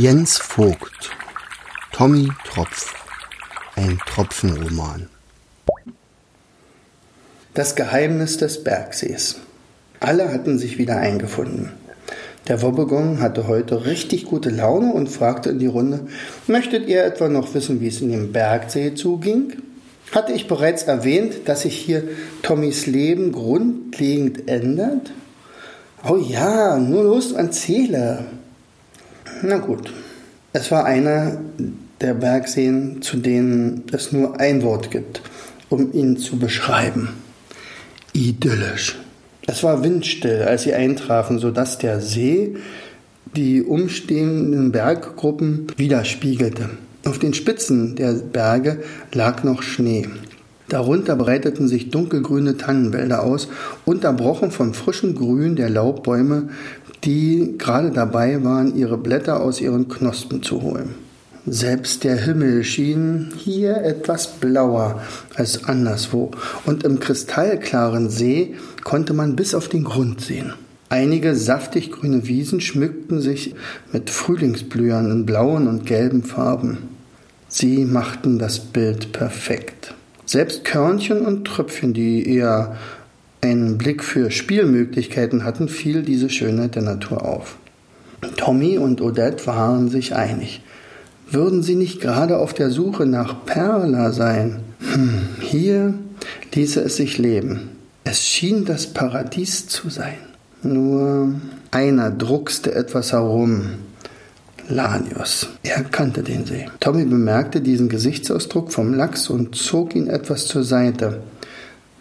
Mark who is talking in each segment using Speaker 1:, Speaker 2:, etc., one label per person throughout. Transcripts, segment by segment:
Speaker 1: Jens Vogt Tommy Tropf Ein Tropfenroman
Speaker 2: Das Geheimnis des Bergsees Alle hatten sich wieder eingefunden. Der Wobbegong hatte heute richtig gute Laune und fragte in die Runde, möchtet ihr etwa noch wissen, wie es in dem Bergsee zuging? Hatte ich bereits erwähnt, dass sich hier Tommys Leben grundlegend ändert? Oh ja, nur los, erzähle. Na gut, es war einer der Bergseen, zu denen es nur ein Wort gibt, um ihn zu beschreiben. Idyllisch. Es war windstill, als sie eintrafen, sodass der See die umstehenden Berggruppen widerspiegelte. Auf den Spitzen der Berge lag noch Schnee. Darunter breiteten sich dunkelgrüne Tannenwälder aus, unterbrochen vom frischen Grün der Laubbäume, die gerade dabei waren, ihre Blätter aus ihren Knospen zu holen. Selbst der Himmel schien hier etwas blauer als anderswo, und im kristallklaren See konnte man bis auf den Grund sehen. Einige saftig grüne Wiesen schmückten sich mit Frühlingsblühern in blauen und gelben Farben. Sie machten das Bild perfekt. Selbst Körnchen und Tröpfchen, die eher einen Blick für Spielmöglichkeiten hatten, fiel diese Schönheit der Natur auf. Tommy und Odette waren sich einig. Würden sie nicht gerade auf der Suche nach Perla sein? Hm, hier ließe es sich leben. Es schien das Paradies zu sein. Nur einer druckste etwas herum. Lanius. Er kannte den See. Tommy bemerkte diesen Gesichtsausdruck vom Lachs und zog ihn etwas zur Seite.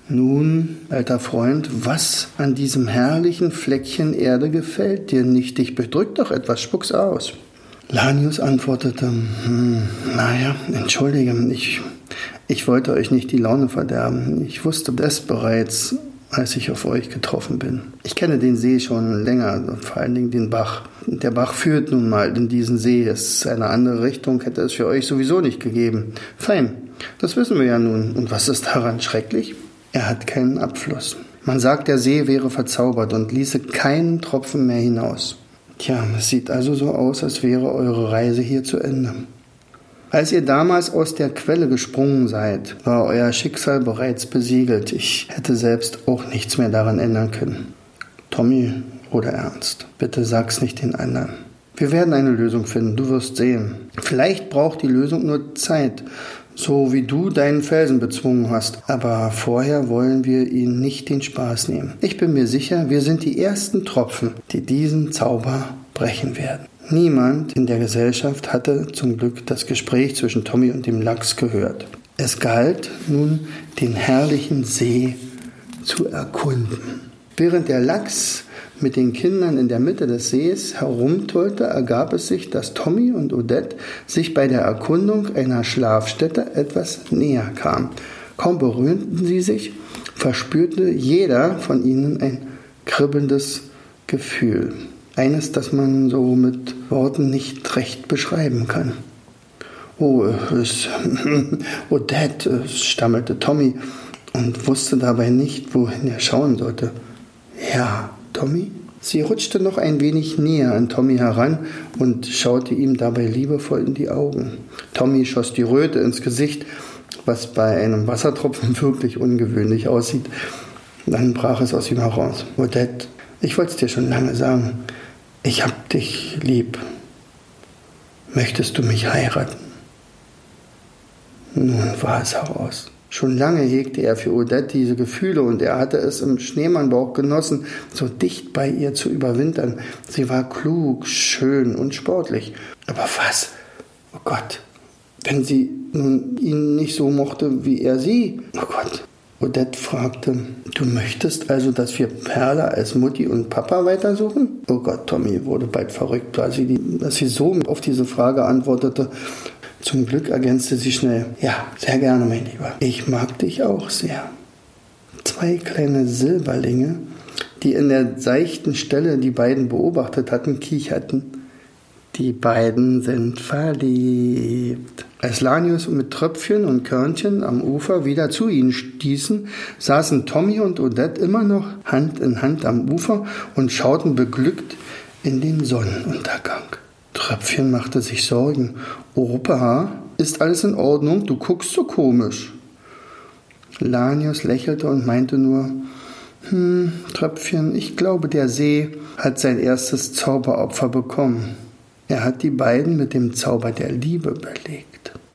Speaker 2: Nun, alter Freund, was an diesem herrlichen Fleckchen Erde gefällt dir nicht? Dich bedrückt doch etwas, spuck's aus. Lanius antwortete, hm, naja, entschuldige, ich, ich wollte euch nicht die Laune verderben. Ich wusste das bereits, als ich auf euch getroffen bin. Ich kenne den See schon länger, vor allen Dingen den Bach. Der Bach führt nun mal in diesen See. Es eine andere Richtung hätte es für euch sowieso nicht gegeben. Fein, das wissen wir ja nun. Und was ist daran schrecklich? Er hat keinen Abfluss. Man sagt, der See wäre verzaubert und ließe keinen Tropfen mehr hinaus. Tja, es sieht also so aus, als wäre eure Reise hier zu Ende. Als ihr damals aus der Quelle gesprungen seid, war euer Schicksal bereits besiegelt. Ich hätte selbst auch nichts mehr daran ändern können. Tommy oder Ernst, bitte sag's nicht den anderen. Wir werden eine Lösung finden, du wirst sehen. Vielleicht braucht die Lösung nur Zeit, so wie du deinen Felsen bezwungen hast. Aber vorher wollen wir ihnen nicht den Spaß nehmen. Ich bin mir sicher, wir sind die ersten Tropfen, die diesen Zauber brechen werden. Niemand in der Gesellschaft hatte zum Glück das Gespräch zwischen Tommy und dem Lachs gehört. Es galt nun, den herrlichen See zu erkunden. Während der Lachs mit den Kindern in der Mitte des Sees herumtollte, ergab es sich, dass Tommy und Odette sich bei der Erkundung einer Schlafstätte etwas näher kamen. Kaum berührten sie sich, verspürte jeder von ihnen ein kribbelndes Gefühl. Eines, das man so mit Worten nicht recht beschreiben kann. Oh, es, Odette, stammelte Tommy und wusste dabei nicht, wohin er schauen sollte. Ja, Tommy? Sie rutschte noch ein wenig näher an Tommy heran und schaute ihm dabei liebevoll in die Augen. Tommy schoss die Röte ins Gesicht, was bei einem Wassertropfen wirklich ungewöhnlich aussieht. Dann brach es aus ihm heraus. Odette, ich wollte es dir schon lange sagen. Ich hab dich lieb. Möchtest du mich heiraten? Nun war es heraus. Schon lange hegte er für Odette diese Gefühle und er hatte es im Schneemannbauch genossen, so dicht bei ihr zu überwintern. Sie war klug, schön und sportlich. Aber was? Oh Gott, wenn sie nun ihn nicht so mochte wie er sie? Oh Gott. Odette fragte, du möchtest also, dass wir Perla als Mutti und Papa weitersuchen? Oh Gott, Tommy wurde bald verrückt, als sie, die, als sie so auf diese Frage antwortete. Zum Glück ergänzte sie schnell. Ja, sehr gerne, mein Lieber. Ich mag dich auch sehr. Zwei kleine Silberlinge, die in der seichten Stelle die beiden beobachtet hatten, kicherten. Die beiden sind verliebt. Als Lanius mit Tröpfchen und Körnchen am Ufer wieder zu ihnen stießen, saßen Tommy und Odette immer noch Hand in Hand am Ufer und schauten beglückt in den Sonnenuntergang. Tröpfchen machte sich Sorgen. Opa, ist alles in Ordnung? Du guckst so komisch. Lanius lächelte und meinte nur, hm, Tröpfchen, ich glaube, der See hat sein erstes Zauberopfer bekommen. Er hat die beiden mit dem Zauber der Liebe belegt.